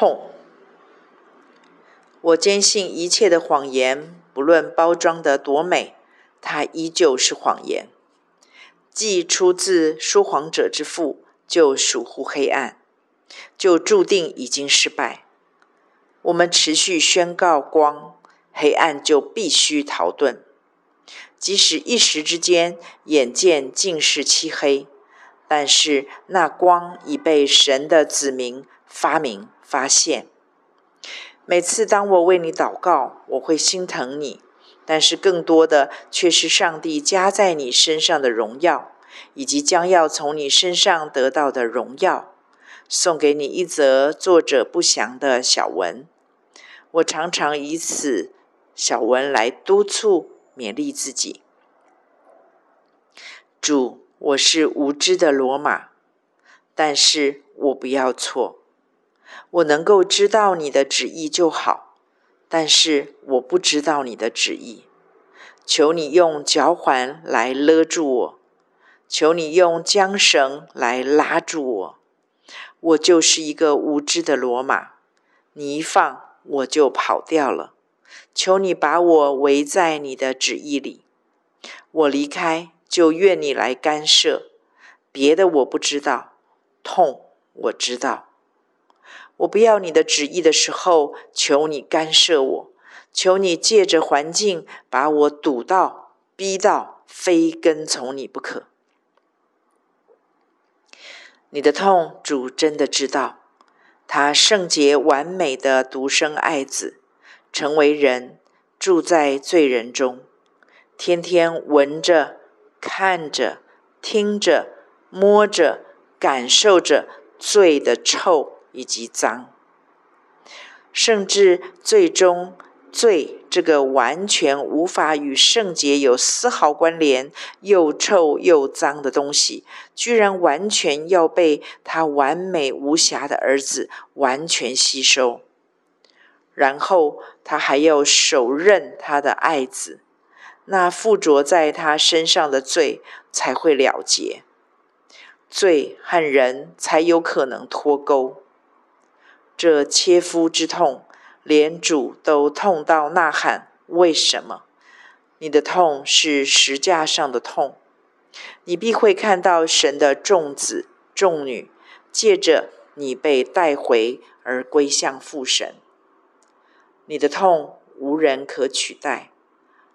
痛。我坚信一切的谎言，不论包装得多美，它依旧是谎言。既出自说谎者之腹，就属乎黑暗，就注定已经失败。我们持续宣告光，黑暗就必须逃遁。即使一时之间眼见尽是漆黑，但是那光已被神的子民发明发现。每次当我为你祷告，我会心疼你，但是更多的却是上帝加在你身上的荣耀，以及将要从你身上得到的荣耀。送给你一则作者不详的小文，我常常以此小文来督促勉励自己。主，我是无知的罗马，但是我不要错。我能够知道你的旨意就好，但是我不知道你的旨意。求你用脚环来勒住我，求你用缰绳来拉住我。我就是一个无知的骡马，你一放我就跑掉了。求你把我围在你的旨意里，我离开就愿你来干涉。别的我不知道，痛我知道。我不要你的旨意的时候，求你干涉我，求你借着环境把我堵到、逼到，非跟从你不可。你的痛，主真的知道。他圣洁完美的独生爱子，成为人，住在罪人中，天天闻着、看着、听着、摸着、感受着罪的臭以及脏，甚至最终。罪这个完全无法与圣洁有丝毫关联、又臭又脏的东西，居然完全要被他完美无瑕的儿子完全吸收，然后他还要手刃他的爱子，那附着在他身上的罪才会了结，罪和人才有可能脱钩，这切肤之痛。连主都痛到呐喊：“为什么？你的痛是石架上的痛，你必会看到神的众子众女，借着你被带回而归向父神。你的痛无人可取代，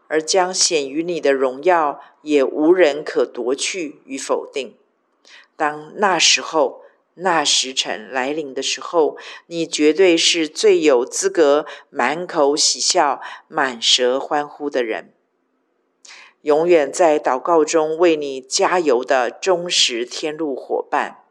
而将显于你的荣耀也无人可夺去与否定。当那时候。”那时辰来临的时候，你绝对是最有资格满口喜笑、满舌欢呼的人。永远在祷告中为你加油的忠实天路伙伴。